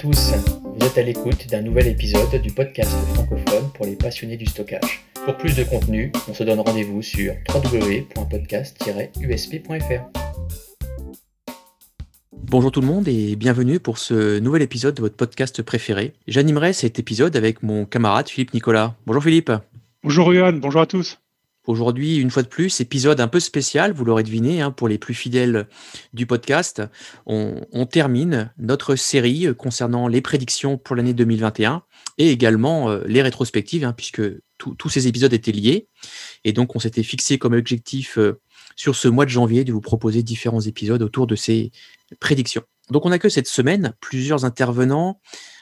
tous, vous êtes à l'écoute d'un nouvel épisode du podcast francophone pour les passionnés du stockage. Pour plus de contenu, on se donne rendez-vous sur www.podcast-usp.fr. Bonjour tout le monde et bienvenue pour ce nouvel épisode de votre podcast préféré. J'animerai cet épisode avec mon camarade Philippe Nicolas. Bonjour Philippe. Bonjour Johan, bonjour à tous. Aujourd'hui, une fois de plus, épisode un peu spécial, vous l'aurez deviné, hein, pour les plus fidèles du podcast. On, termine notre série concernant les prédictions pour l'année 2021 et également euh, les rétrospectives, hein, puisque tous ces épisodes étaient liés. Et donc, on s'était fixé comme objectif euh, sur ce mois de janvier de vous proposer différents épisodes autour de ces prédictions. Donc, on a que cette semaine plusieurs intervenants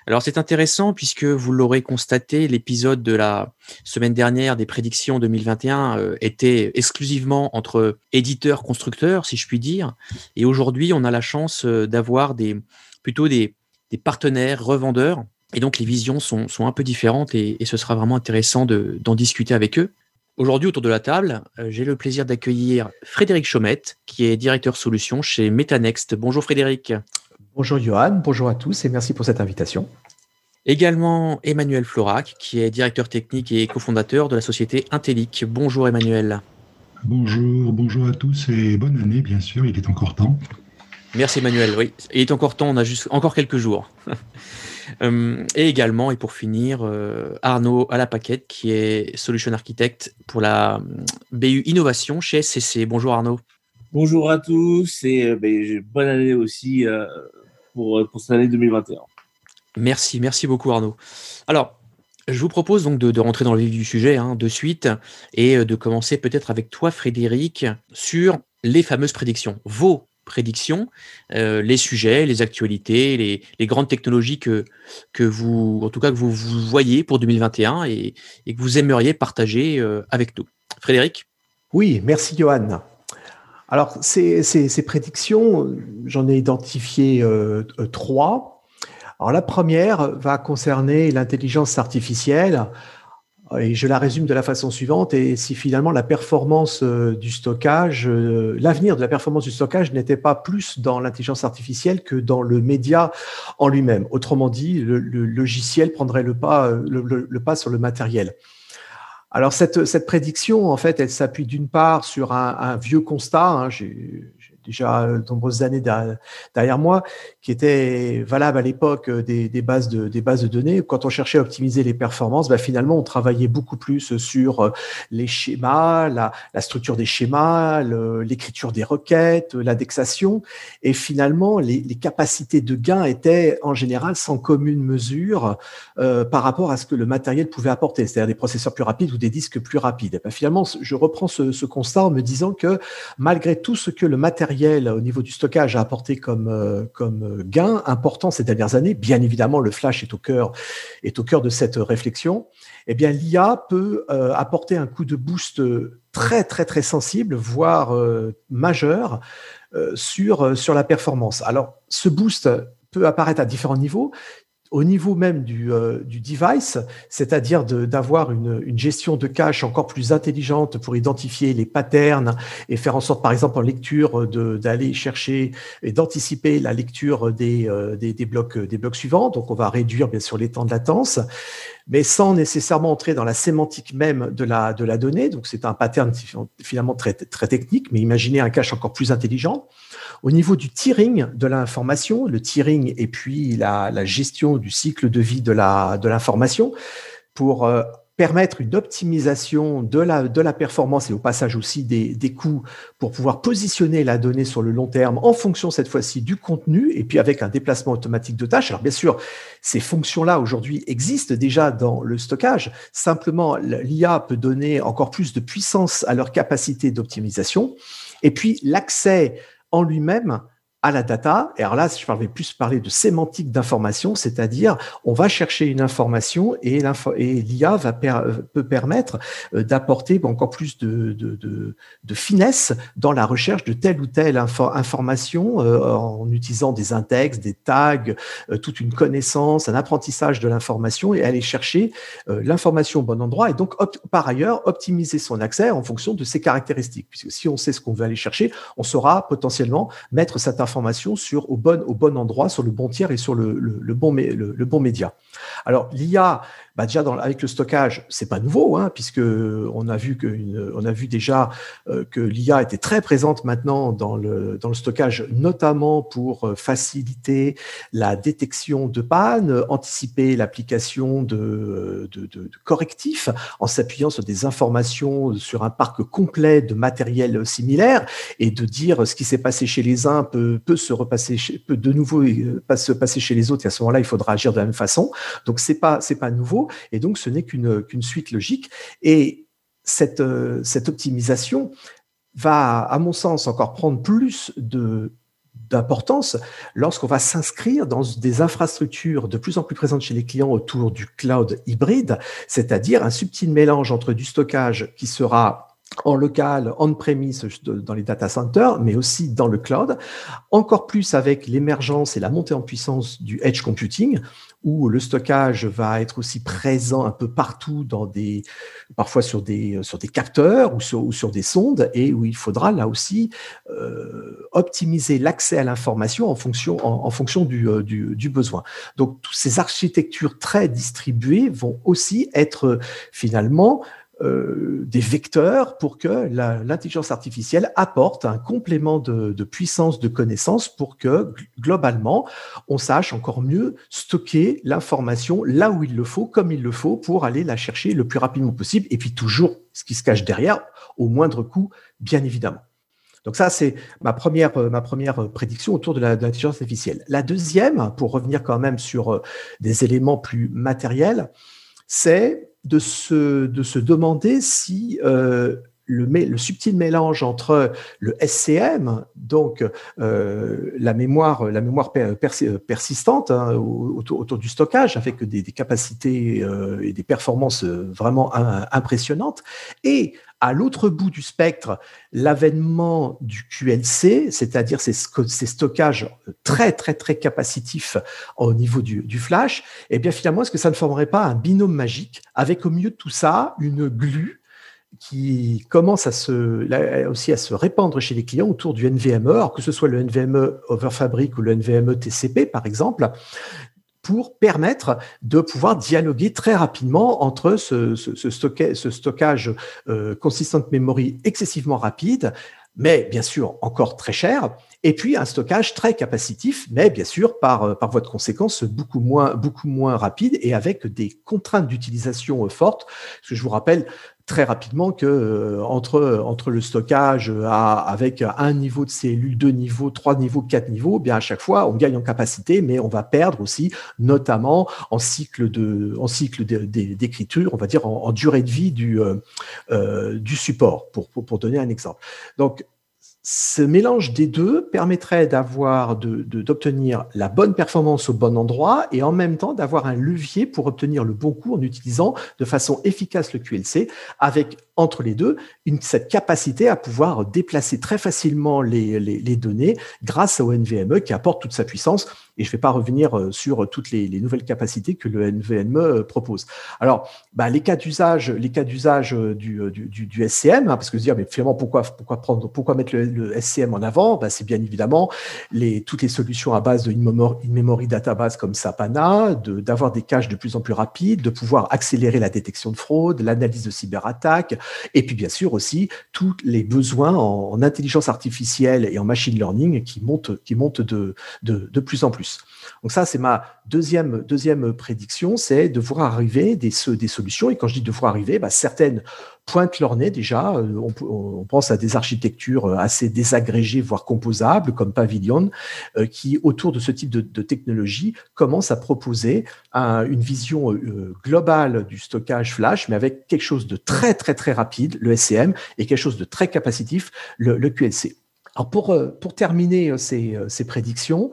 alors c'est intéressant puisque vous l'aurez constaté, l'épisode de la semaine dernière des prédictions 2021 euh, était exclusivement entre éditeurs, constructeurs, si je puis dire. Et aujourd'hui, on a la chance euh, d'avoir des, plutôt des, partenaires, revendeurs. Et donc les visions sont, un peu différentes et, ce sera vraiment intéressant d'en discuter avec eux. Aujourd'hui, autour de la table, euh, j'ai le plaisir d'accueillir Frédéric Chaumette, qui est directeur solution chez Metanext. Bonjour Frédéric. Bonjour Johan, bonjour à tous et merci pour cette invitation. Également Emmanuel Florac, qui est directeur technique et cofondateur de la société Intellic. Bonjour Emmanuel. Bonjour, bonjour à tous et bonne année bien sûr, il est encore temps. Merci Emmanuel, oui, il est encore temps, on a juste encore quelques jours. Euh, et également, et pour finir, euh, Arnaud à la paquette, qui est Solution Architect pour la euh, BU Innovation chez SCC. Bonjour Arnaud. Bonjour à tous et ben, bonne année aussi pour, pour cette année 2021. Merci, merci beaucoup Arnaud. Alors, je vous propose donc de, rentrer dans le vif du sujet hein, de suite et euh, de commencer peut-être avec toi Frédéric sur les fameuses prédictions, vos prédictions, euh, les sujets, les actualités, les, grandes technologies que, que vous, en tout cas que vous, voyez pour 2021 et, que vous aimeriez partager euh, avec nous. Frédéric? Oui, merci Johan. Alors, ces, prédictions, j'en ai identifié trois. Alors la première va concerner l'intelligence artificielle et je la résume de la façon suivante, et si finalement la performance euh, du stockage, euh, l'avenir de la performance du stockage n'était pas plus dans l'intelligence artificielle que dans le média en lui-même. Autrement dit, le, logiciel prendrait le, pas sur le matériel. Alors cette, prédiction, en fait, elle s'appuie d'une part sur un, vieux constat. Hein, déjà de nombreuses années derrière moi, qui était valable à l'époque des, bases de, des bases de données. Quand on cherchait à optimiser les performances, bah, finalement, on travaillait beaucoup plus sur euh, les schémas, la, structure des schémas, l'écriture des requêtes, l'indexation. Et finalement, les, capacités de gain étaient en général sans commune mesure euh, par rapport à ce que le matériel pouvait apporter, c'est-à-dire des processeurs plus rapides ou des disques plus rapides. Bah, finalement, je reprends ce constat en me disant que malgré tout ce que le matériel au niveau du stockage a apporté comme, euh, comme gain important ces dernières années, bien évidemment le flash est au cœur, est au cœur de cette réflexion, eh bien l'IA peut euh, apporter un coup de boost très très très sensible, voire euh, majeur sur, sur la performance. Alors ce boost peut apparaître à différents niveaux au niveau même du, euh, du device, c'est-à-dire d'avoir une, gestion de cache encore plus intelligente pour identifier les patterns et faire en sorte, par exemple, en lecture, d'aller chercher et d'anticiper la lecture des, euh, des, des, blocs, des blocs suivants. Donc, on va réduire bien sûr les temps de latence, mais sans nécessairement entrer dans la sémantique même de la, de la donnée. Donc, c'est un pattern finalement très, très technique, mais imaginez un cache encore plus intelligent. Au niveau du tiering de l'information, le tiering et puis la, gestion du cycle de vie de l'information, pour euh, permettre une optimisation de la, de la performance et au passage aussi des, des coûts pour pouvoir positionner la donnée sur le long terme en fonction cette fois-ci du contenu et puis avec un déplacement automatique de tâches. Alors bien sûr, ces fonctions-là aujourd'hui existent déjà dans le stockage. Simplement, l'IA peut donner encore plus de puissance à leur capacité d'optimisation. Et puis l'accès en lui-même à la data. Et alors là, je vais plus parler de sémantique d'information, c'est-à-dire on va chercher une information et l'IA va peut permettre euh, d'apporter encore plus de, finesse dans la recherche de telle ou telle information euh, en utilisant des index, des tags, euh, toute une connaissance, un apprentissage de l'information et aller chercher l'information au bon endroit et donc par ailleurs optimiser son accès en fonction de ses caractéristiques. Puisque si on sait ce qu'on veut aller chercher, on saura potentiellement mettre cette information sur, au, bon, au bon endroit, sur le bon tiers et sur le, le, bon, le bon média. Alors, l'IA bah déjà avec le stockage, c'est pas nouveau, hein, puisque on a vu que on a vu déjà euh, que l'IA était très présente maintenant dans le dans le stockage, notamment pour euh, faciliter la détection de panne, anticiper l'application de, de, de, de, correctifs en s'appuyant sur des informations sur un parc complet de matériel similaire et de dire ce qui s'est passé chez les uns peut, peut se repasser peut de nouveau euh, se passer chez les autres et à ce moment-là il faudra agir de la même façon. Donc c'est pas c'est pas nouveau et donc ce n'est qu'une suite logique. Et cette, euh, cette optimisation va, à mon sens, encore prendre plus de d'importance lorsqu'on va s'inscrire dans des infrastructures de plus en plus présentes chez les clients autour du cloud hybride, c'est-à-dire un subtil mélange entre du stockage qui sera en local, on-premise dans les data centers, mais aussi dans le cloud, encore plus avec l'émergence et la montée en puissance du edge computing, où le stockage va être aussi présent un peu partout dans des, parfois sur des, sur des capteurs ou sur, sur des sondes, et où il faudra là aussi euh, optimiser l'accès à l'information en fonction, en, fonction euh, du, du, besoin. Donc, toutes ces architectures très distribuées vont aussi être finalement euh, des vecteurs pour que l'intelligence artificielle apporte un complément de, puissance de connaissance pour que globalement on sache encore mieux stocker l'information là où il le faut, comme il le faut, pour aller la chercher le plus rapidement possible. Et puis toujours ce qui se cache derrière, au moindre coût, bien évidemment. Donc ça, c'est ma première, euh, ma première prédiction autour de l'intelligence artificielle. La deuxième, pour revenir quand même sur euh, des éléments plus matériels, c'est de se, de se demander si euh, le, subtil mélange entre le SCM, donc euh, la mémoire, la mémoire persistante hein, autour, du stockage, avec des, capacités euh, et des performances vraiment impressionnantes, et à l'autre bout du spectre, l'avènement du QLC, c'est-à-dire ces, stockages très, très, très capacitifs au niveau du, flash, eh bien finalement, est-ce que ça ne formerait pas un binôme magique avec au milieu de tout ça une glue qui commence à se, aussi à se répandre chez les clients autour du NVMe, que ce soit le NVMe over Fabric ou le NVMe TCP par exemple, pour permettre de pouvoir dialoguer très rapidement entre ce, stockage euh, consistant memory excessivement rapide, mais bien sûr encore très cher, et puis un stockage très capacitif, mais bien sûr par, euh, par voie de conséquence beaucoup moins, beaucoup moins rapide et avec des contraintes d'utilisation euh, fortes. Parce que je vous rappelle, très rapidement que euh, entre, entre le stockage à, avec un niveau de cellules, deux niveaux, trois niveaux, quatre niveaux, eh bien à chaque fois on gagne en capacité, mais on va perdre aussi, notamment en cycle de en cycle d'écriture, on va dire en, durée de vie du, euh, euh, du support, pour, pour, pour donner un exemple. Donc ce mélange des deux permettrait d'avoir d'obtenir la bonne performance au bon endroit et en même temps d'avoir un levier pour obtenir le bon coup en utilisant de façon efficace le QLC avec entre les deux cette capacité à pouvoir déplacer très facilement les, les, les données grâce au NVMe qui apporte toute sa puissance et je ne vais pas revenir euh, sur toutes les, les, nouvelles capacités que le NVMe euh, propose. Alors, bah, les cas d'usage, les cas d'usage euh, du, SCM, hein, parce que se dire, mais finalement, pourquoi, pourquoi mettre le, SCM en avant? Bah, C'est bien évidemment toutes les solutions à base de in-memory database comme Sapana, d'avoir des caches de plus en plus rapides, de pouvoir accélérer la détection de fraude, l'analyse de cyberattaques, et puis bien sûr aussi tous les besoins en, en, intelligence artificielle et en machine learning qui montent, qui montent de plus en plus. Donc ça, c'est ma deuxième, deuxième prédiction, c'est de voir arriver des, solutions. Et quand je dis de voir arriver, bah, certaines pointent leur nez déjà. Euh, on, pense à des architectures assez désagrégées, voire composables, comme Pavilion, euh, qui, autour de ce type de, technologie, commencent à proposer un, une vision euh, globale du stockage flash, mais avec quelque chose de très, très, très rapide, le SCM, et quelque chose de très capacitif, le, QLC. Alors pour, terminer ces prédictions,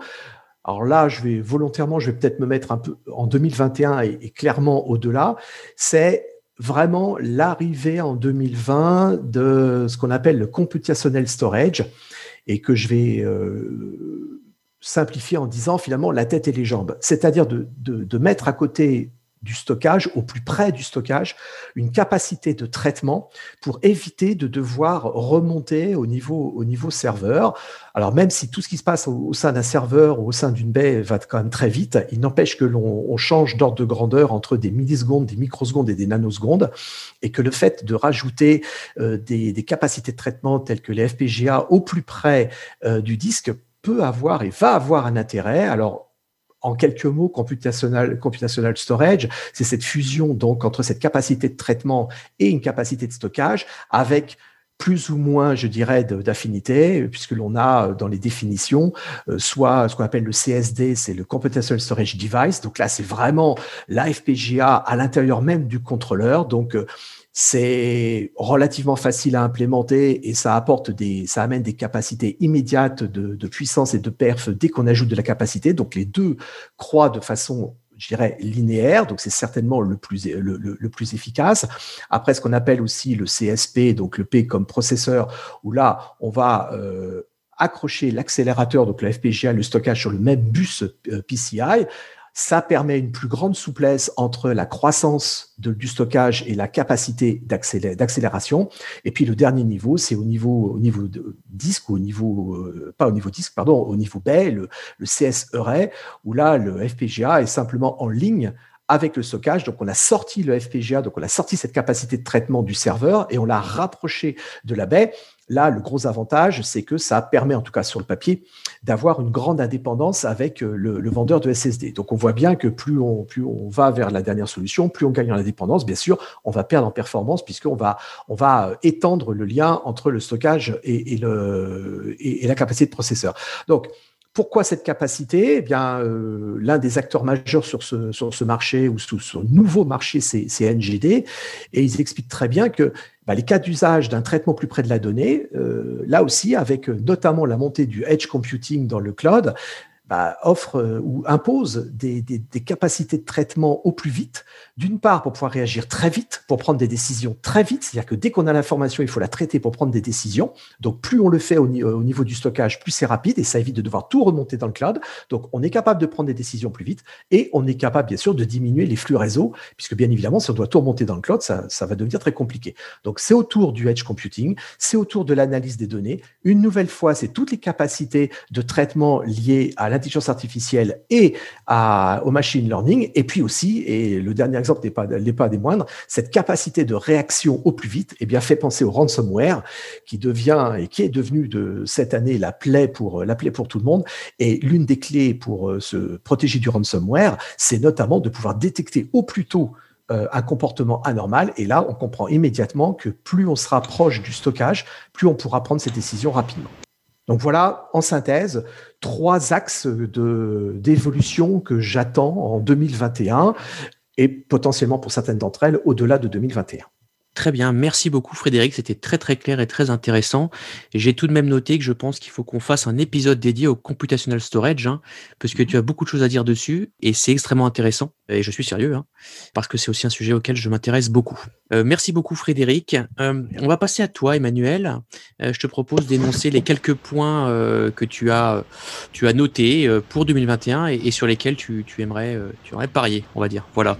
alors là, je vais volontairement, je vais peut-être me mettre un peu en 2021 et, clairement au-delà. C'est vraiment l'arrivée en 2020 de ce qu'on appelle le computational storage et que je vais euh, simplifier en disant finalement la tête et les jambes. C'est-à-dire de, mettre à côté du stockage, au plus près du stockage, une capacité de traitement pour éviter de devoir remonter au niveau, au niveau serveur. Alors même si tout ce qui se passe au, sein d'un serveur ou au sein d'une baie va quand même très vite, il n'empêche que l'on change d'ordre de grandeur entre des millisecondes, des microsecondes et des nanosecondes, et que le fait de rajouter euh, des, capacités de traitement telles que les FPGA au plus près euh, du disque peut avoir et va avoir un intérêt. Alors en quelques mots, computational, storage, c'est cette fusion donc entre cette capacité de traitement et une capacité de stockage avec plus ou moins, je dirais, d'affinité, puisque l'on a dans les définitions euh, soit ce qu'on appelle le CSD, c'est le Computational Storage Device. Donc là, c'est vraiment la FPGA à l'intérieur même du contrôleur. Euh, c'est relativement facile à implémenter et ça apporte des, ça amène des capacités immédiates de, puissance et de perf dès qu'on ajoute de la capacité. Donc les deux croient de façon je dirais, linéaire, donc c'est certainement le plus, le, le, plus efficace. Après, ce qu'on appelle aussi le CSP, donc le P comme processeur, où là, on va euh, accrocher l'accélérateur, donc le FPGA, le stockage sur le même bus euh, PCI. Ça permet une plus grande souplesse entre la croissance du stockage et la capacité d'accélération. Et puis le dernier niveau, c'est au niveau, au niveau disque, au niveau, euh, pas au niveau disque, pardon, au niveau baie, le, le où là, le FPGA est simplement en ligne avec le stockage. Donc, on a sorti le FPGA, donc on a sorti cette capacité de traitement du serveur et on l'a rapproché de la baie. Là, le gros avantage, c'est que ça permet, en tout cas sur le papier, d'avoir une grande indépendance avec euh, le, vendeur de SSD. Donc, on voit bien que plus on, va vers la dernière solution, plus on gagne en indépendance. Bien sûr, on va perdre en performance puisqu'on va, étendre le lien entre le stockage et, la capacité de processeur. Donc, pourquoi cette capacité? Eh bien, euh, l'un des acteurs majeurs sur ce, sur ce marché ou sur ce nouveau marché, c'est NGD, et ils expliquent très bien que bah, les cas d'usage d'un traitement plus près de la donnée, euh, là aussi, avec euh, notamment la montée du edge computing dans le cloud, bah, offre euh, ou impose des, capacités de traitement au plus vite. D'une part, pour pouvoir réagir très vite, pour prendre des décisions très vite, c'est-à-dire que dès qu'on a l'information, il faut la traiter pour prendre des décisions. Donc, plus on le fait au, au niveau du stockage, plus c'est rapide et ça évite de devoir tout remonter dans le cloud. Donc, on est capable de prendre des décisions plus vite et on est capable, bien sûr, de diminuer les flux réseau, puisque bien évidemment, si on doit tout remonter dans le cloud, ça, va devenir très compliqué. Donc, c'est autour du edge computing, c'est autour de l'analyse des données. Une nouvelle fois, c'est toutes les capacités de traitement liées à l'intelligence artificielle et au machine learning. Et puis aussi, et le dernier exemple n'est pas, pas des moindres, cette capacité de réaction au plus vite, eh bien, fait penser au ransomware qui devient et qui est devenu de cette année la plaie pour, la plaie pour tout le monde. Et l'une des clés pour euh, se protéger du ransomware, c'est notamment de pouvoir détecter au plus tôt euh, un comportement anormal. Et là, on comprend immédiatement que plus on sera proche du stockage, plus on pourra prendre ces décisions rapidement. Donc voilà, en synthèse, trois axes d'évolution que j'attends en 2021 et potentiellement pour certaines d'entre elles au-delà de 2021. Très bien, merci beaucoup Frédéric, c'était très très clair et très intéressant. J'ai tout de même noté que je pense qu'il faut qu'on fasse un épisode dédié au computational storage, hein, parce que tu as beaucoup de choses à dire dessus et c'est extrêmement intéressant. Et je suis sérieux, hein, parce que c'est aussi un sujet auquel je m'intéresse beaucoup. Euh, merci beaucoup Frédéric. Euh, on va passer à toi Emmanuel. Euh, je te propose d'énoncer les quelques points que tu as, tu as notés pour 2021 et, et sur lesquels tu, tu aimerais, tu aimerais parier, on va dire. Voilà.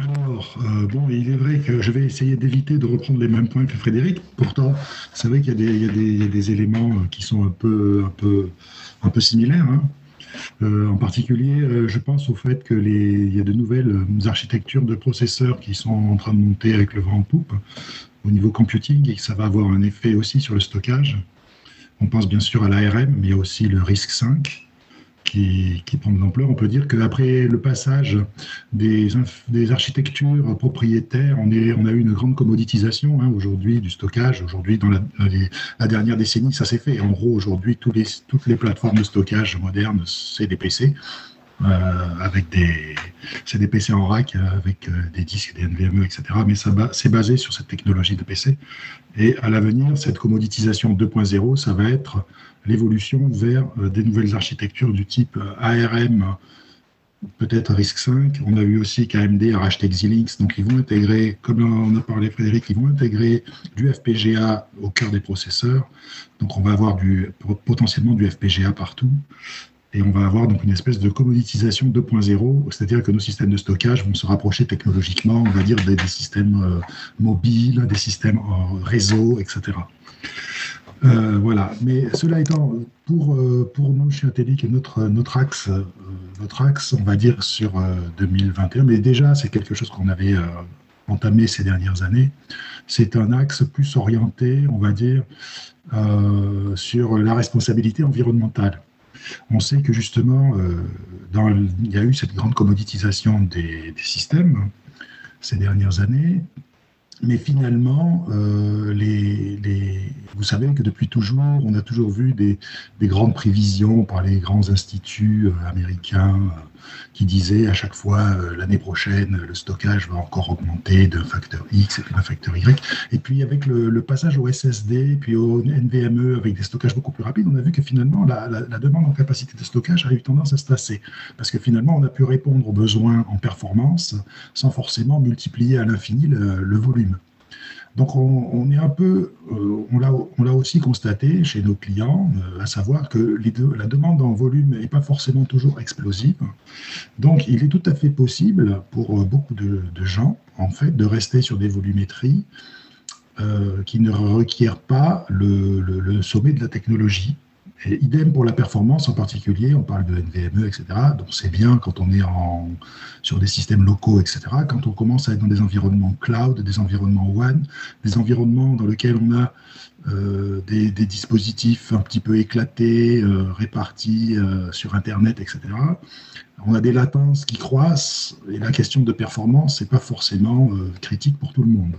Alors, euh, bon, il est vrai que je vais essayer d'éviter de reprendre les mêmes points que Frédéric. Pourtant, c'est vrai qu'il y, a des éléments euh, qui sont un peu, similaires. Hein. Euh, en particulier, je pense au fait qu'il y a de nouvelles architectures de processeurs qui sont en train de monter avec le vent en poupe au niveau computing et que ça va avoir un effet aussi sur le stockage. On pense bien sûr à l'ARM, mais aussi le RISC-V qui, prend de l'ampleur. On peut dire qu'après le passage des, architectures propriétaires, on, a eu une grande commoditisation hein, aujourd'hui du stockage. Aujourd'hui, dans la, dernière décennie, ça s'est fait. En gros, aujourd'hui, toutes les plateformes de stockage modernes, c'est des PC. Euh, avec des, c'est des PC en rack avec euh, des disques, des NVMe, etc. Mais ça c'est basé sur cette technologie de PC. Et à l'avenir, cette commoditisation 2.0, ça va être l'évolution vers euh, des nouvelles architectures du type euh, ARM, peut-être RISC-V. On a vu aussi qu'AMD a racheté Xilinx, donc ils vont intégrer, comme on a parlé Frédéric, ils vont intégrer du FPGA au cœur des processeurs. Donc on va avoir potentiellement du FPGA partout. Et on va avoir donc une espèce de commoditisation 2.0, c'est-à-dire que nos systèmes de stockage vont se rapprocher technologiquement, on va dire, des, systèmes euh, mobiles, des systèmes euh, réseau, etc. Euh, voilà. Mais cela étant, pour, pour nous chez notre, notre, axe, notre axe, on va dire, sur 2021, mais déjà, c'est quelque chose qu'on avait entamé ces dernières années, c'est un axe plus orienté, on va dire, sur la responsabilité environnementale. On sait que justement, euh, il y a eu cette grande commoditisation des, systèmes ces dernières années, mais finalement, euh, vous savez que depuis toujours, on a toujours vu des, grandes prévisions par les grands instituts euh, américains qui disait à chaque fois euh, l'année prochaine le stockage va encore augmenter d'un facteur X et d'un facteur Y. Et puis avec le, passage au SSD puis au NVMe avec des stockages beaucoup plus rapides, on a vu que finalement la, demande en capacité de stockage a eu tendance à se tasser parce que finalement on a pu répondre aux besoins en performance sans forcément multiplier à l'infini le volume. Donc on, est un peu, euh, on l'a aussi constaté chez nos clients, euh, à savoir que la demande en volume n'est pas forcément toujours explosive. Donc il est tout à fait possible pour euh, beaucoup de, gens, en fait, de rester sur des volumétries qui ne requièrent pas le sommet de la technologie. Idem pour la performance en particulier, on parle de NVMe, etc. Donc c'est bien quand on est sur des systèmes locaux, etc. Quand on commence à être dans des environnements cloud, des environnements WAN, des environnements dans lesquels on a euh, des, dispositifs un petit peu éclatés, euh, répartis euh, sur Internet, etc. On a des latences qui croissent et la question de performance n'est pas forcément critique pour tout le monde.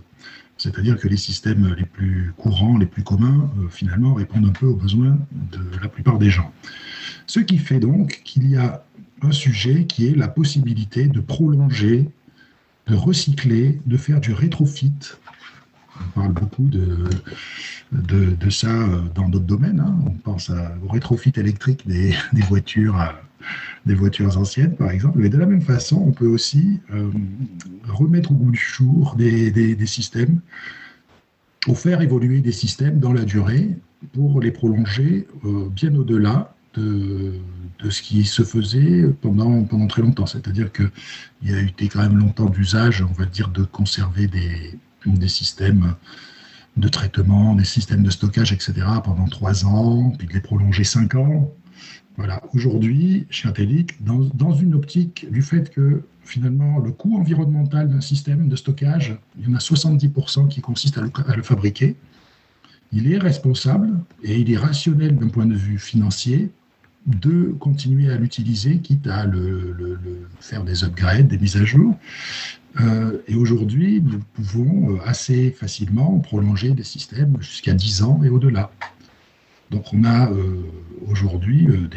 C'est-à-dire que les systèmes les plus courants, les plus communs, euh, finalement, répondent un peu aux besoins de la plupart des gens. Ce qui fait donc qu'il y a un sujet qui est la possibilité de prolonger, de recycler, de faire du rétrofit. On parle beaucoup de, de, ça dans d'autres domaines. Hein. On pense au rétrofit électrique des, des voitures des voitures anciennes, par exemple. Mais de la même façon, on peut aussi euh, remettre au goût du jour des, systèmes ou faire évoluer des systèmes dans la durée pour les prolonger euh, bien au-delà de, ce qui se faisait pendant, très longtemps. C'est-à-dire qu'il y a été quand même longtemps d'usage, on va dire, de conserver des systèmes de traitement, des systèmes de stockage, etc., pendant trois ans, puis de les prolonger cinq ans, voilà, aujourd'hui, chez Intellic, dans, une optique du fait que finalement le coût environnemental d'un système de stockage, il y en a 70% qui consiste à le, fabriquer, il est responsable et il est rationnel d'un point de vue financier de continuer à l'utiliser, quitte à le, faire des upgrades, des mises à jour. Euh, et aujourd'hui, nous pouvons assez facilement prolonger des systèmes jusqu'à 10 ans et au-delà. Donc on a euh, aujourd'hui euh,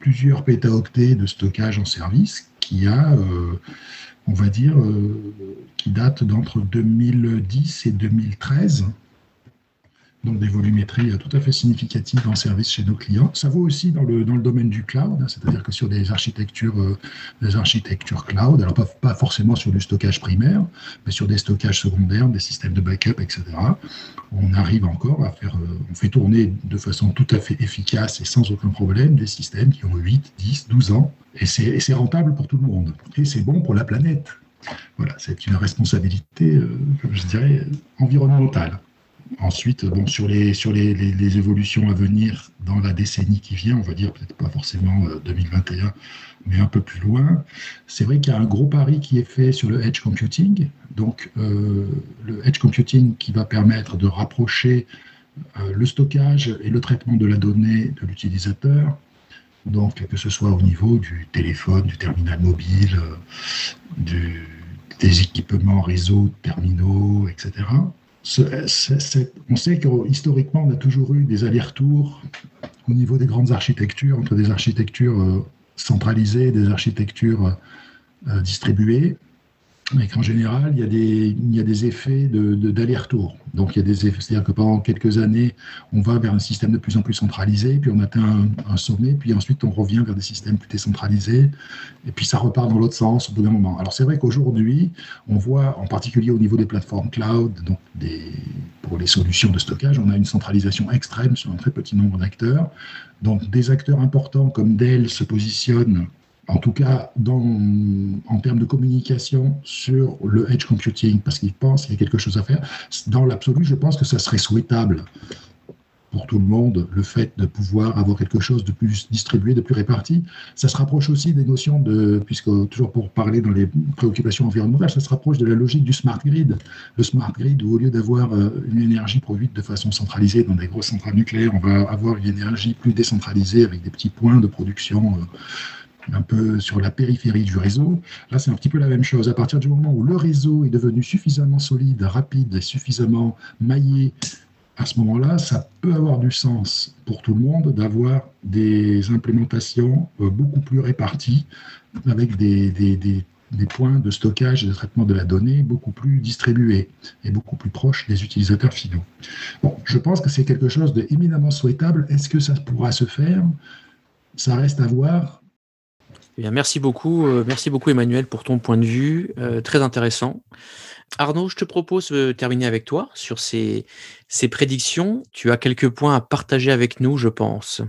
plusieurs pétaoctets de stockage en service qui a, euh, on va dire, qui date d'entre 2010 et 2013 donc des volumétries euh, tout à fait significatives en service chez nos clients. Ça vaut aussi dans le, dans le domaine du cloud, hein, c'est-à-dire que sur des architectures, euh, des architectures cloud, alors pas, pas, forcément sur du stockage primaire, mais sur des stockages secondaires, des systèmes de backup, etc., on arrive encore à faire, euh, on fait tourner de façon tout à fait efficace et sans aucun problème des systèmes qui ont 8, 10, 12 ans, et c'est rentable pour tout le monde, et c'est bon pour la planète. Voilà, c'est une responsabilité, je dirais, environnementale. Ensuite, bon, sur, les, sur les, les, évolutions à venir dans la décennie qui vient, on va dire peut-être pas forcément 2021, euh, mais un peu plus loin, c'est vrai qu'il y a un gros pari qui est fait sur le edge computing. Donc, euh, le edge computing qui va permettre de rapprocher euh, le stockage et le traitement de la donnée de l'utilisateur. Donc, que ce soit au niveau du téléphone, du terminal mobile, des équipements réseau, terminaux, etc on sait que historiquement, on a toujours eu des allers-retours au niveau des grandes architectures, entre des architectures euh, centralisées et des architectures euh, distribuées. Mais qu'en général, il y, a des, effets d'aller-retour. De, Donc, il y a des effets, c'est-à-dire que pendant quelques années, on va vers un système de plus en plus centralisé, puis on atteint un, sommet, puis ensuite on revient vers des systèmes plus décentralisés, et puis ça repart dans l'autre sens au bout d'un moment. Alors, c'est vrai qu'aujourd'hui, on voit, en particulier au niveau des plateformes cloud, donc pour les solutions de stockage, on a une centralisation extrême sur un très petit nombre d'acteurs. Donc, des acteurs importants comme Dell se positionnent en tout cas en termes de communication sur le edge computing, parce qu'ils pensent qu'il y a quelque chose à faire. Dans l'absolu, je pense que ça serait souhaitable pour tout le monde, le fait de pouvoir avoir quelque chose de plus distribué, de plus réparti. Ça se rapproche aussi des notions de, puisque toujours pour parler dans les préoccupations environnementales, ça se rapproche de la logique du smart grid. Le smart grid, où au lieu d'avoir euh, une énergie produite de façon centralisée dans des grosses centrales nucléaires, on va avoir une énergie plus décentralisée avec des petits points de production euh, un peu sur la périphérie du réseau. Là, c'est un petit peu la même chose. À partir du moment où le réseau est devenu suffisamment solide, rapide et suffisamment maillé, à ce moment-là, ça peut avoir du sens pour tout le monde d'avoir des implémentations euh, beaucoup plus réparties avec des, points de stockage et de traitement de la donnée beaucoup plus distribués et beaucoup plus proches des utilisateurs finaux. Bon, je pense que c'est quelque chose d'éminemment souhaitable. Est-ce que ça pourra se faire? Ça reste à voir. Eh merci beaucoup, euh, merci beaucoup Emmanuel pour ton point de vue, euh, très intéressant. Arnaud, je te propose de terminer avec toi sur ces, ces prédictions. Tu as quelques points à partager avec nous, je pense.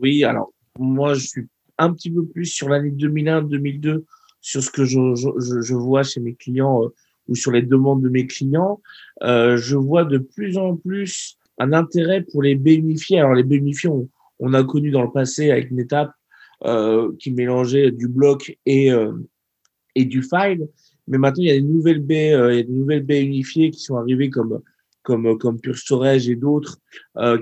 Oui, alors moi je suis un petit peu plus sur l'année 2001-2002 sur ce que je, je, vois chez mes clients euh, ou sur les demandes de mes clients. je vois de plus en plus un intérêt pour les B unifiés. Alors les B unifiés, on, on a connu dans le passé avec une étape qui mélangeait du bloc et, euh, et du file. Mais maintenant, il y a des nouvelles baies, euh, il y a des nouvelles baies unifiées qui sont arrivées comme comme comme Pure Storage et d'autres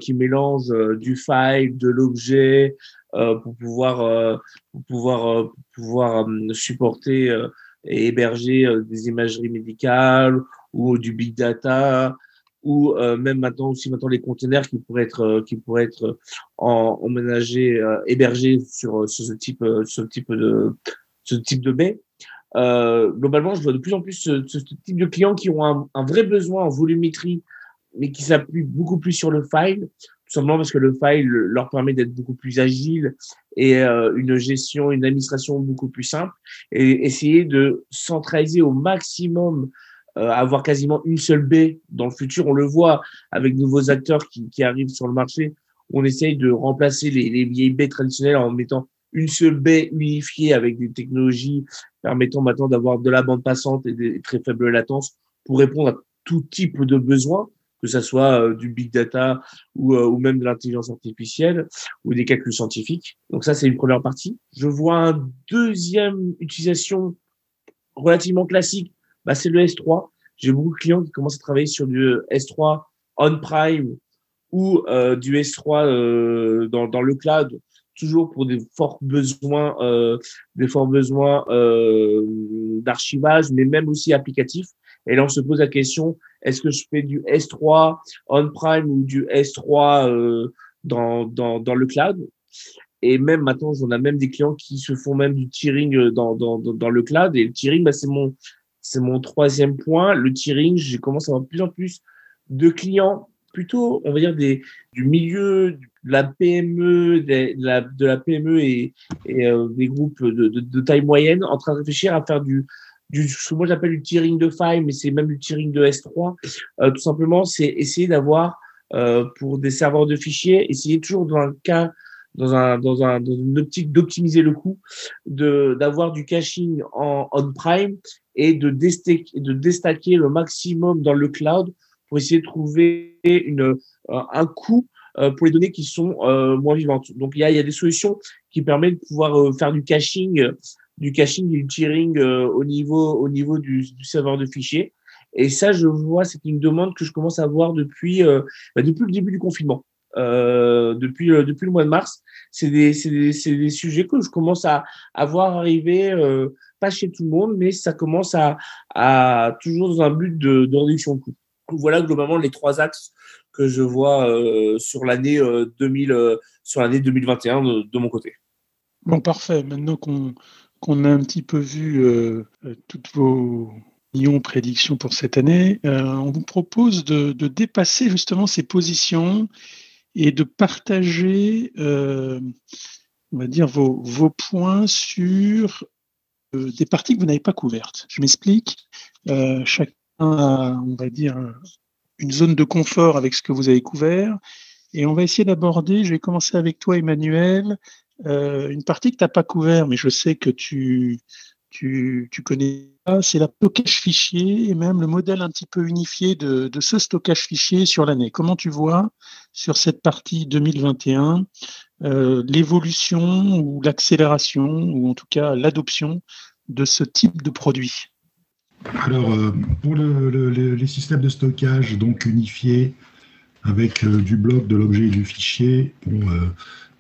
qui mélangent du file, de l'objet pour pouvoir pour pouvoir pouvoir supporter et héberger des imageries médicales ou du big data ou euh, même maintenant aussi maintenant les containers qui pourraient être euh, qui pourraient être en, emménagés euh, hébergés sur, sur ce type ce type de ce type de baie. Euh, globalement je vois de plus en plus ce, ce type de clients qui ont un, un, vrai besoin en volumétrie mais qui s'appuient beaucoup plus sur le file tout simplement parce que le file leur permet d'être beaucoup plus agile et euh, une gestion une administration beaucoup plus simple et essayer de centraliser au maximum euh, avoir quasiment une seule baie dans le futur. On le voit avec de nouveaux acteurs qui, arrivent sur le marché. On essaye de remplacer les, les vieilles baies traditionnelles en mettant une seule baie unifiée avec des technologies permettant maintenant d'avoir de la bande passante et des très faibles latences pour répondre à tout type de besoins, que ce soit euh, du big data ou, euh, ou même de l'intelligence artificielle ou des calculs scientifiques. Donc ça, c'est une première partie. Je vois une deuxième utilisation relativement classique bah, c'est le S3. J'ai beaucoup de clients qui commencent à travailler sur du S3 on-prime ou euh, du S3 euh, dans, le cloud, toujours pour des forts besoins, euh, euh, d'archivage, mais même aussi applicatifs. Et là, on se pose la question est-ce que je fais du S3 on-prime ou du S3 euh, dans, le cloud? Et même maintenant, on a même des clients qui se font même du tiering dans le cloud. Et le tiering, bah, c'est mon, c'est mon troisième point. Le tiering, j'ai commencé à avoir de plus en plus de clients, plutôt, on va dire, du milieu de la PME, de la, PME et, et euh, des groupes de, taille moyenne en train de réfléchir à faire du, ce que moi j'appelle du tiering de file, mais c'est même du tiering de S3. Euh, tout simplement, c'est essayer d'avoir, euh, pour des serveurs de fichiers, essayer toujours dans un cas dans, un, dans, un, dans une optique d'optimiser le coût, d'avoir du caching en on-prime et de, de déstacker le maximum dans le cloud pour essayer de trouver une, euh, un coût euh, pour les données qui sont euh, moins vivantes. Donc il y a, il y a des solutions qui permettent de pouvoir faire du caching, du caching du tiering au niveau au niveau du, du serveur de fichiers. Et ça, je vois, c'est une demande que je commence à voir depuis bah, depuis le début du confinement. Euh, depuis, euh, depuis le mois de mars. C'est des, des, des, sujets que je commence à, à voir arriver, euh, pas chez tout le monde, mais ça commence à, à toujours dans un but de, de réduction de coûts. Voilà globalement les trois axes que je vois sur l'année 2000, sur l'année 2021 de, de, mon côté. Bon, parfait. Maintenant qu'on qu'on a un petit peu vu toutes vos millions prédictions pour cette année, on vous propose de, dépasser justement ces positions et de partager, on va dire, vos, points sur des parties que vous n'avez pas couvertes. Je m'explique. chacun a, on va dire, une zone de confort avec ce que vous avez couvert. Et on va essayer d'aborder, je vais commencer avec toi Emmanuel, euh, une partie que tu n'as pas couvert, mais je sais que tu, tu, tu connais c'est la stockage fichier et même le modèle un petit peu unifié de, ce stockage fichier sur l'année. Comment tu vois sur cette partie 2021 euh, l'évolution ou l'accélération ou en tout cas l'adoption de ce type de produit? Alors, euh, pour les systèmes de stockage donc unifiés avec euh, du bloc, de l'objet et du fichier,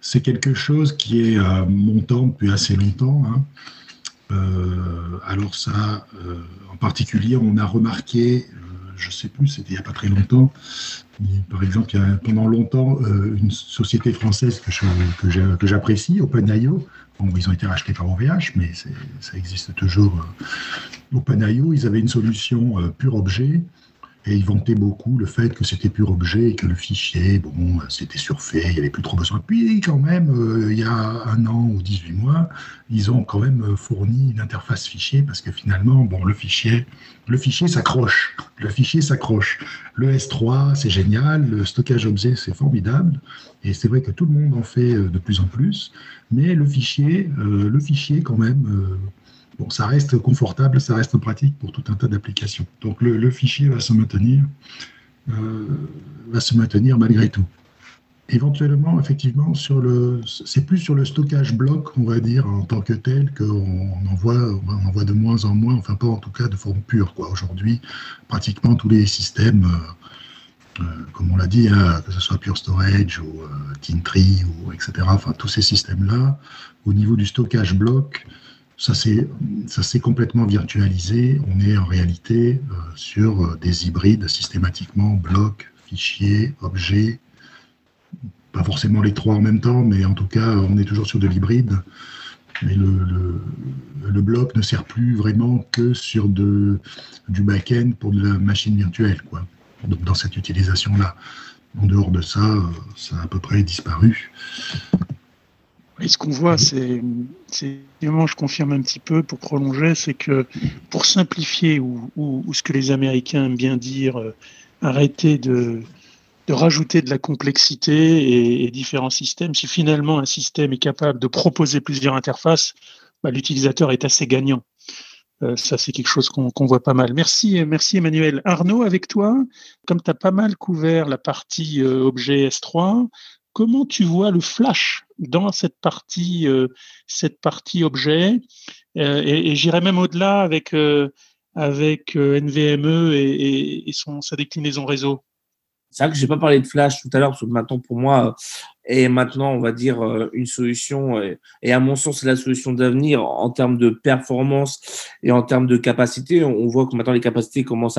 c'est quelque chose qui est montant depuis assez longtemps. Hein. Alors ça, en particulier, on a remarqué, je ne sais plus, c'était il n'y a pas très longtemps, par exemple, il y a pendant longtemps une société française que j'apprécie, OpenIO, ils ont été rachetés par OVH, mais ça existe toujours. OpenIO, ils avaient une solution euh, pur objet et ils vantaient beaucoup le fait que c'était pur objet et que le fichier, bon, c'était surfait, il n'y avait plus trop besoin. Puis, quand même, euh, il y a un an ou 18 mois, ils ont quand même fourni une interface fichier parce que finalement, bon, le fichier, le fichier s'accroche. Le fichier s'accroche. Le S3, c'est génial. Le stockage objet, c'est formidable. Et c'est vrai que tout le monde en fait euh, de plus en plus. Mais le fichier, euh, le fichier quand même, Bon, ça reste confortable, ça reste pratique pour tout un tas d'applications. Donc le, fichier va se maintenir, euh, va se maintenir malgré tout. Éventuellement, effectivement, sur le, c'est plus sur le stockage bloc, on va dire, en tant que tel, qu'on en voit, on de moins en moins, enfin pas en tout cas de forme pure. Aujourd'hui, pratiquement tous les systèmes, euh, euh, comme on l'a dit, hein, que ce soit Pure Storage ou Tintri, ou etc., enfin tous ces systèmes-là, au niveau du stockage bloc, ça s'est complètement virtualisé. On est en réalité euh, sur euh, des hybrides systématiquement blocs, fichiers, objets. Pas forcément les trois en même temps, mais en tout cas, on est toujours sur de l'hybride. Mais le, le, bloc ne sert plus vraiment que sur de, du back-end pour de la machine virtuelle, quoi. Donc, dans cette utilisation-là. En dehors de ça, euh, ça a à peu près disparu. Et ce qu'on voit, c'est, évidemment, je confirme un petit peu pour prolonger, c'est que pour simplifier, ou, ce que les Américains aiment bien dire, euh, arrêter de, de rajouter de la complexité et, différents systèmes, si finalement un système est capable de proposer plusieurs interfaces, bah, l'utilisateur est assez gagnant. Euh, ça, c'est quelque chose qu'on voit pas mal. Merci, merci Emmanuel. Arnaud, avec toi, comme tu as pas mal couvert la partie euh, objet S3, comment tu vois le flash dans cette partie, euh, objet? Euh, Et, j'irai même au-delà avec, euh, avec NVMe et, sa déclinaison réseau. C'est vrai que je n'ai pas parlé de Flash tout à l'heure, parce que maintenant, pour moi, est maintenant, on va dire, une solution, et, à mon sens, c'est la solution d'avenir en termes de performance et en termes de capacité. On voit que maintenant, les capacités commencent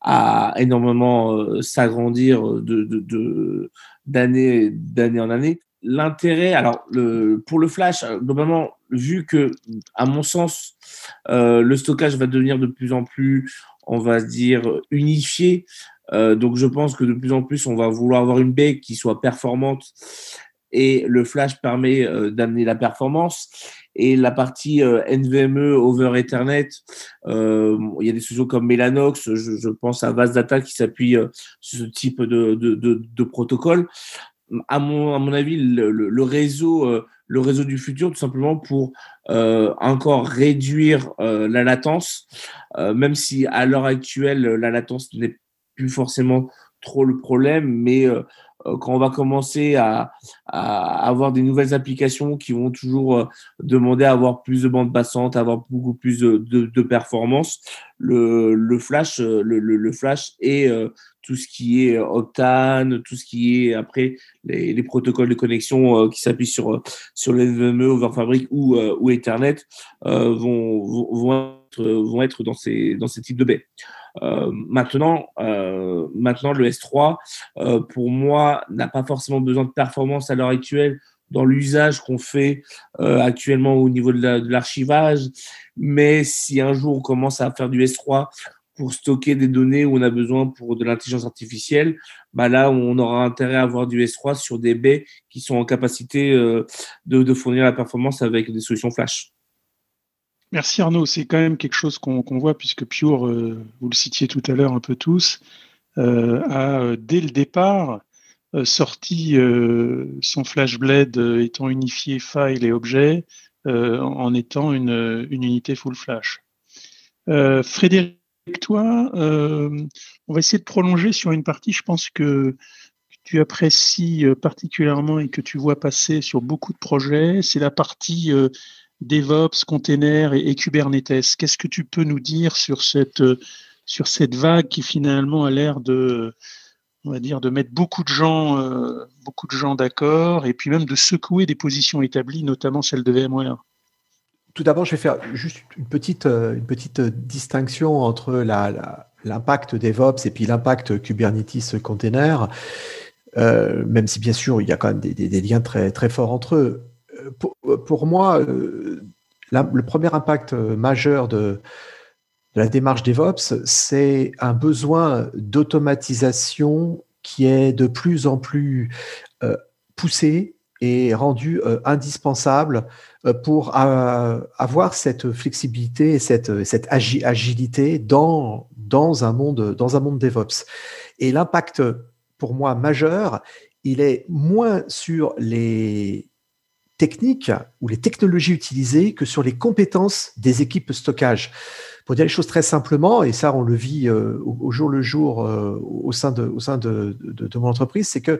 à, énormément s'agrandir de, d'année en année. L'intérêt, alors le, pour le flash, euh, globalement, vu que, à mon sens, euh, le stockage va devenir de plus en plus, on va dire, unifié. Euh, donc, je pense que de plus en plus, on va vouloir avoir une baie qui soit performante et le flash permet d'amener la performance. Et la partie NVMe over Ethernet, il y a des solutions comme Mellanox, je, pense à Data qui s'appuie sur ce type de, de, de, protocole. À mon, à mon avis, le, réseau, le réseau du futur, tout simplement pour encore réduire la latence, même si à l'heure actuelle, la latence n'est plus forcément trop le problème, mais euh, quand on va commencer à, avoir des nouvelles applications qui vont toujours euh, demander à avoir plus de bandes passantes, avoir beaucoup plus de, performance, le, flash, euh, le, flash et tout ce qui est Octane, tout ce qui est après les, protocoles de connexion qui s'appuient sur sur les NVMe, over Fabric ou ou Ethernet vont, vont vont être dans ces dans ces types de baies. Euh, maintenant, euh, maintenant, le S3, euh, pour moi, n'a pas forcément besoin de performance à l'heure actuelle dans l'usage qu'on fait actuellement au niveau de l'archivage. Mais si un jour on commence à faire du S3 pour stocker des données où on a besoin pour de l'intelligence artificielle, bah là, on aura intérêt à avoir du S3 sur des baies qui sont en capacité de fournir la performance avec des solutions flash. Merci Arnaud, c'est quand même quelque chose qu'on voit puisque Pure, euh, vous le citiez tout à l'heure un peu tous, euh, a euh, dès le départ sorti son FlashBlade étant unifié file et objet en étant une, unité full flash. Frédéric, toi, on va essayer de prolonger sur une partie, je pense que tu apprécies particulièrement et que tu vois passer sur beaucoup de projets, c'est la partie DevOps, container et, Kubernetes. Qu'est-ce que tu peux nous dire sur cette, sur cette vague qui finalement a l'air de, on va dire, de mettre beaucoup de gens, euh, beaucoup de gens d'accord et puis même de secouer des positions établies, notamment celle de VMware? Tout d'abord, je vais faire juste une petite, euh, une petite distinction entre l'impact DevOps et puis l'impact Kubernetes container. Euh, même si bien sûr il y a quand même des, des liens très, très forts entre eux pour, moi, euh, le premier impact euh, majeur de, la démarche DevOps, c'est un besoin d'automatisation qui est de plus en plus euh, poussé et rendu indispensable pour avoir cette flexibilité et cette, agilité dans un monde DevOps. Et l'impact, pour moi, majeur, il est moins sur les, techniques ou les technologies utilisées que sur les compétences des équipes stockage. Pour dire les choses très simplement, et ça on le vit euh, au, jour le jour euh, au sein de, au sein de, de, mon entreprise, c'est que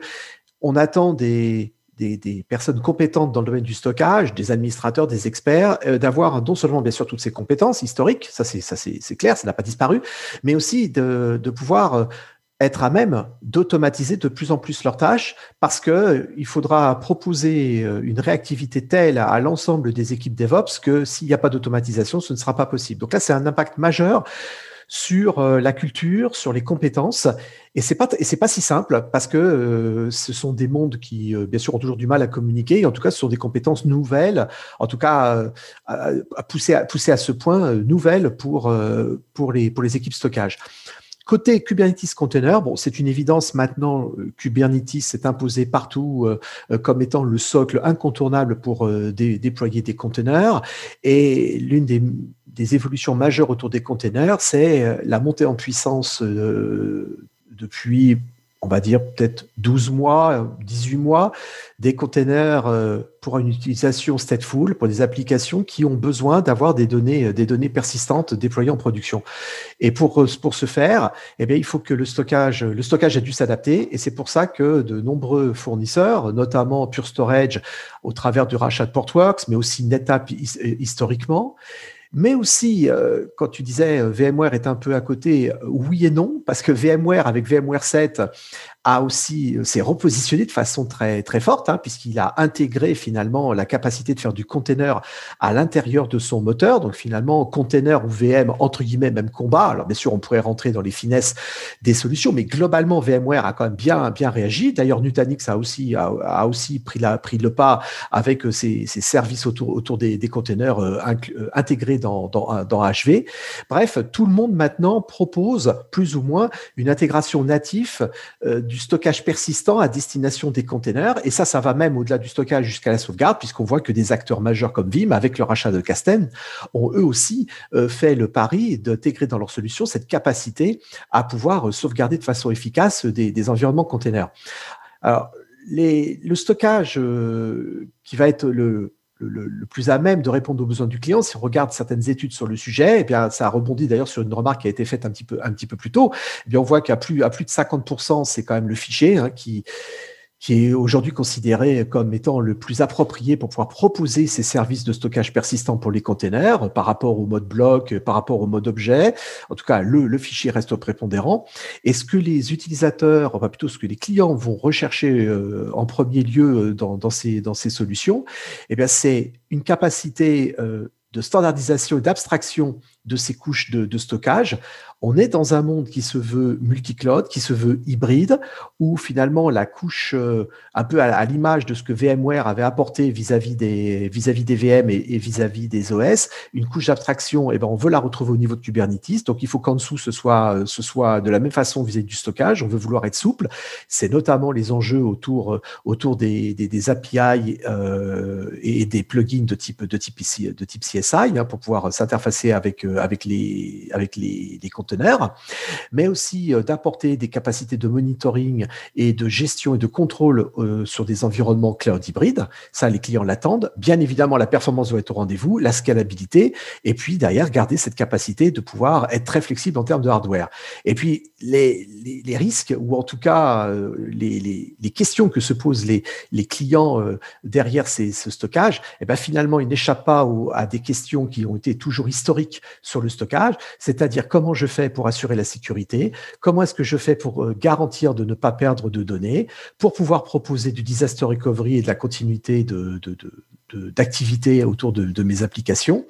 on attend des, des, personnes compétentes dans le domaine du stockage, des administrateurs, des experts, euh, d'avoir non seulement bien sûr toutes ces compétences historiques, ça c'est ça c'est clair, ça n'a pas disparu, mais aussi de, de pouvoir être à même d'automatiser de plus en plus leurs tâches parce que euh, il faudra proposer euh, une réactivité telle à l'ensemble des équipes DevOps que s'il n'y a pas d'automatisation, ce ne sera pas possible. Donc là, c'est un impact majeur sur euh, la culture, sur les compétences, et c'est pas et c'est pas si simple parce que ce sont des mondes qui bien sûr ont toujours du mal à communiquer. en tout cas, ce sont des compétences nouvelles, en tout cas à, pousser à pousser à ce point nouvelles pour pour les pour les équipes stockage. Côté Kubernetes Container, bon, c'est une évidence maintenant, euh, Kubernetes s'est imposé partout euh, euh, comme étant le socle incontournable pour déployer des containers. Et l'une des, des, évolutions majeures autour des containers, c'est la montée en puissance depuis on va dire peut-être 12 mois, 18 mois, des containers euh, pour une utilisation stateful, pour des applications qui ont besoin d'avoir des données, euh, des données persistantes déployées en production. Et pour, euh, pour ce faire, eh bien, il faut que le stockage, le stockage dû s'adapter. Et c'est pour ça que de nombreux fournisseurs, notamment Pure Storage au travers du rachat de Portworx, mais aussi NetApp historiquement, mais aussi, euh, quand tu disais euh, VMware est un peu à côté, euh, oui et non, parce que VMware avec VMware 7 a aussi s'est repositionné de façon très très forte, hein, puisqu'il a intégré finalement la capacité de faire du container à l'intérieur de son moteur. Donc finalement, container ou VM entre guillemets même combat. Alors bien sûr, on pourrait rentrer dans les finesses des solutions, mais globalement, VMware a quand même bien bien réagi. D'ailleurs, Nutanix a aussi a, aussi pris la pris le pas avec ses, ses services autour autour des, des containers intégrés dans, HV. Bref, tout le monde maintenant propose plus ou moins une intégration native euh, du stockage persistant à destination des containers. Et ça, ça va même au-delà du stockage jusqu'à la sauvegarde, puisqu'on voit que des acteurs majeurs comme Vim, avec leur achat de Casten, ont eux aussi euh, fait le pari d'intégrer dans leur solution cette capacité à pouvoir euh, sauvegarder de façon efficace des, environnements containers. Alors, le stockage qui va être le, le, plus à même de répondre aux besoins du client. Si on regarde certaines études sur le sujet, eh bien, ça a rebondi d'ailleurs sur une remarque qui a été faite un petit peu, plus tôt. Eh bien, on voit qu'à plus de 50%, c'est quand même le fichier hein, qui, qui est aujourd'hui considéré comme étant le plus approprié pour pouvoir proposer ces services de stockage persistant pour les containers par rapport au mode bloc, par rapport au mode objet. En tout cas, le, le fichier reste prépondérant. Et ce que les utilisateurs, enfin plutôt ce que les clients vont rechercher euh, en premier lieu euh, dans, dans, ces, dans ces solutions, eh bien, c'est une capacité euh, de standardisation et d'abstraction de ces couches de, stockage. On est dans un monde qui se veut multicloud, qui se veut hybride, où finalement la couche, euh, un peu à, l'image de ce que VMware avait apporté vis-à-vis des, vis-à-vis des VM et, vis-à-vis des OS, une couche d'abstraction, eh ben, on veut la retrouver au niveau de Kubernetes. Donc il faut qu'en dessous, ce soit, ce soit de la même façon vis-à-vis du stockage. On veut vouloir être souple. C'est notamment les enjeux autour, autour des, des, API euh, et des plugins de type, de CSI hein, pour pouvoir s'interfacer avec euh, avec les, avec les, conteneurs, mais aussi euh, d'apporter des capacités de monitoring et de gestion et de contrôle euh, sur des environnements cloud hybrides. Ça, les clients l'attendent. Bien évidemment, la performance doit être au rendez-vous, la scalabilité, et puis derrière, garder cette capacité de pouvoir être très flexible en termes de hardware. Et puis, les, les, risques, ou en tout cas, les, les, questions que se posent les, les clients derrière ces, ce stockage, eh ben, finalement, ils n'échappent pas à des questions qui ont été toujours historiques sur le stockage, c'est-à-dire comment je fais pour assurer la sécurité, comment est-ce que je fais pour euh, garantir de ne pas perdre de données, pour pouvoir proposer du disaster recovery et de la continuité de, d'activités autour de, mes applications.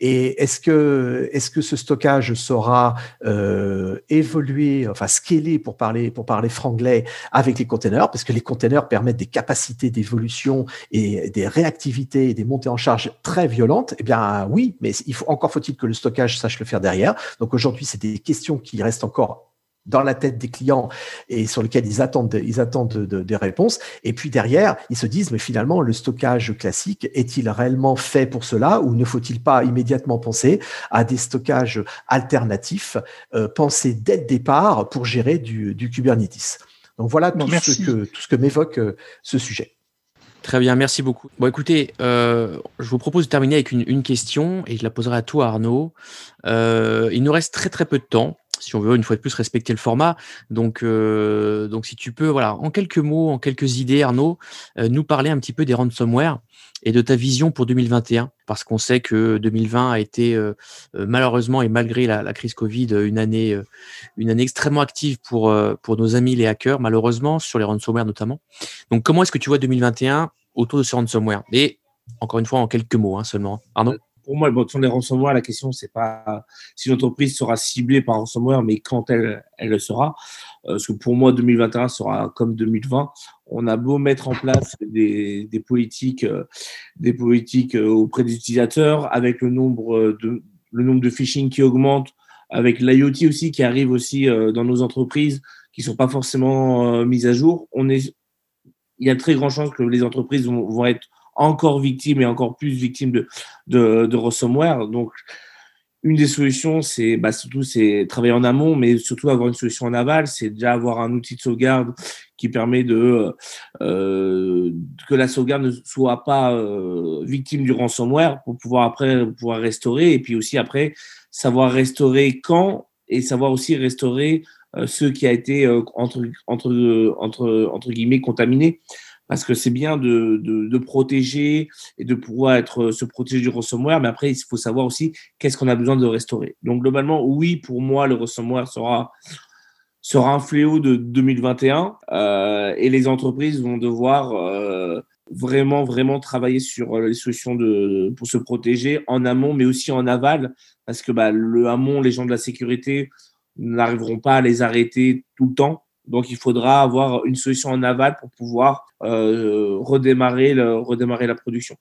Et est-ce que, est-ce que ce stockage sera euh, évolué, enfin scalé pour parler, pour parler franglais avec les containers, parce que les containers permettent des capacités d'évolution et des réactivités et des montées en charge très violentes Eh bien oui, mais il faut, encore faut-il que le stockage sache le faire derrière. Donc aujourd'hui, c'est des questions qui restent encore dans la tête des clients et sur lesquels ils attendent, ils attendent des réponses. Et puis derrière, ils se disent, mais finalement, le stockage classique est-il réellement fait pour cela ou ne faut-il pas immédiatement penser à des stockages alternatifs euh, pensés dès le départ pour gérer du, Kubernetes? Donc voilà tout, ce que, tout ce que m'évoque euh, ce sujet. Très bien, merci beaucoup. Bon, écoutez, euh, je vous propose de terminer avec une, question et je la poserai à toi, Arnaud. il nous reste très très peu de temps si on veut une fois de plus respecter le format. Donc, euh, donc si tu peux, voilà, en quelques mots, en quelques idées, Arnaud, euh, nous parler un petit peu des ransomware et de ta vision pour 2021, parce qu'on sait que 2020 a été euh, malheureusement et malgré la, crise Covid une année, extrêmement active pour pour nos amis les hackers, malheureusement sur les ransomware notamment. Donc, comment est-ce que tu vois 2021 autour de ce ransomware? Et encore une fois, en quelques mots hein, seulement, Arnaud? Pour moi, bon, les ransomware, la question, c'est pas si l'entreprise sera ciblée par ransomware, mais quand elle, elle le sera. Euh, parce que pour moi, 2021 sera comme 2020. On a beau mettre en place des, des politiques, euh, des politiques euh, auprès des utilisateurs, avec le nombre de, le nombre de phishing qui augmente, avec l'IoT aussi qui arrive aussi dans nos entreprises, qui sont pas forcément mises à jour. On est, il y a très grandes chances que les entreprises vont être encore victimes et encore plus victimes de, de, ransomware. Donc, une des solutions, c'est bah, surtout c'est travailler en amont, mais surtout avoir une solution en aval, c'est déjà avoir un outil de sauvegarde qui permet de euh, que la sauvegarde ne soit pas euh, victime du ransomware pour pouvoir après pouvoir restaurer et puis aussi après savoir restaurer quand et savoir aussi restaurer euh, ce qui a été euh, entre entre entre entre guillemets contaminé parce que c'est bien de, de, protéger et de pouvoir être se protéger du ransomware, mais après il faut savoir aussi qu'est-ce qu'on a besoin de restaurer. Donc globalement, oui, pour moi, le ransomware sera sera un fléau de 2021 euh, et les entreprises vont devoir euh, vraiment vraiment travailler sur les solutions de pour se protéger en amont, mais aussi en aval, parce que bah, le amont, les gens de la sécurité n'arriveront pas à les arrêter tout le temps donc, il faudra avoir une solution en aval pour pouvoir euh, redémarrer, redémarrer la production.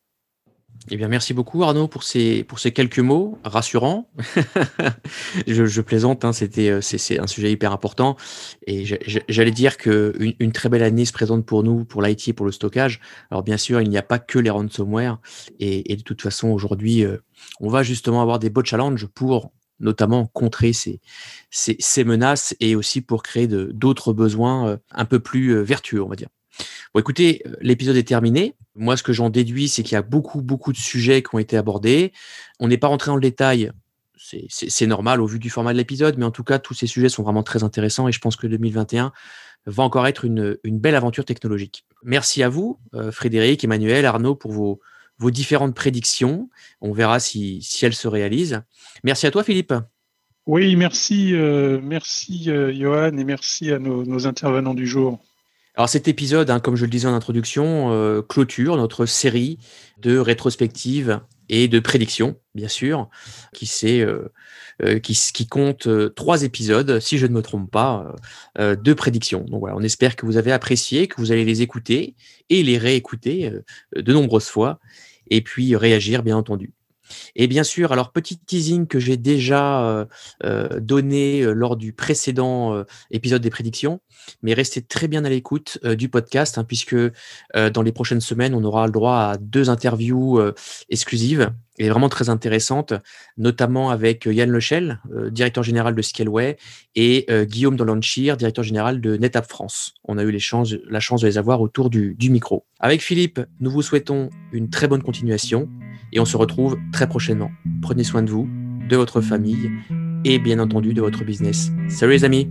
Eh bien, merci beaucoup Arnaud pour ces, pour ces quelques mots rassurants. je, plaisante, hein, euh, c'est un sujet hyper important et j'allais dire qu'une une très belle année se présente pour nous, pour l'IT pour le stockage. Alors bien sûr, il n'y a pas que les ransomware et, et de toute façon aujourd'hui, euh, on va justement avoir des beaux challenges pour notamment contrer ces, ces, menaces et aussi pour créer d'autres besoins euh, un peu plus euh, vertueux, on va dire. Bon, écoutez, euh, l'épisode est terminé. Moi, ce que j'en déduis, c'est qu'il y a beaucoup, beaucoup de sujets qui ont été abordés. On n'est pas rentré dans le détail. C'est normal au vu du format de l'épisode, mais en tout cas, tous ces sujets sont vraiment très intéressants et je pense que 2021 va encore être une belle aventure technologique. Merci à vous, Frédéric, Emmanuel, Arnaud, pour vos, vos différentes prédictions. On verra si, si elles se réalisent. Merci à toi, Philippe. Oui, merci, euh, merci euh, Johan et merci à nos, intervenants du jour. Alors cet épisode, hein, comme je le disais en introduction, euh, clôture notre série de rétrospectives et de prédictions bien sûr, qui, qui, qui, compte trois épisodes, si je ne me trompe pas, de prédictions. Donc voilà, on espère que vous avez apprécié, que vous allez les écouter et les réécouter de nombreuses fois, et puis réagir, bien entendu. Et bien sûr, alors petit teasing que j'ai déjà donné lors du précédent épisode des prédictions, mais restez très bien à l'écoute du podcast, hein, puisque dans les prochaines semaines, on aura le droit à deux interviews exclusives et vraiment très intéressantes, notamment avec Yann Lechel, directeur général de Scaleway, et Guillaume Dolanchir, directeur général de NetApp France. On a eu la chance de les avoir autour du micro. Avec Philippe, nous vous souhaitons une très bonne continuation et on se retrouve très prochainement. Prenez soin de vous, de votre famille et bien entendu de votre business. Salut les amis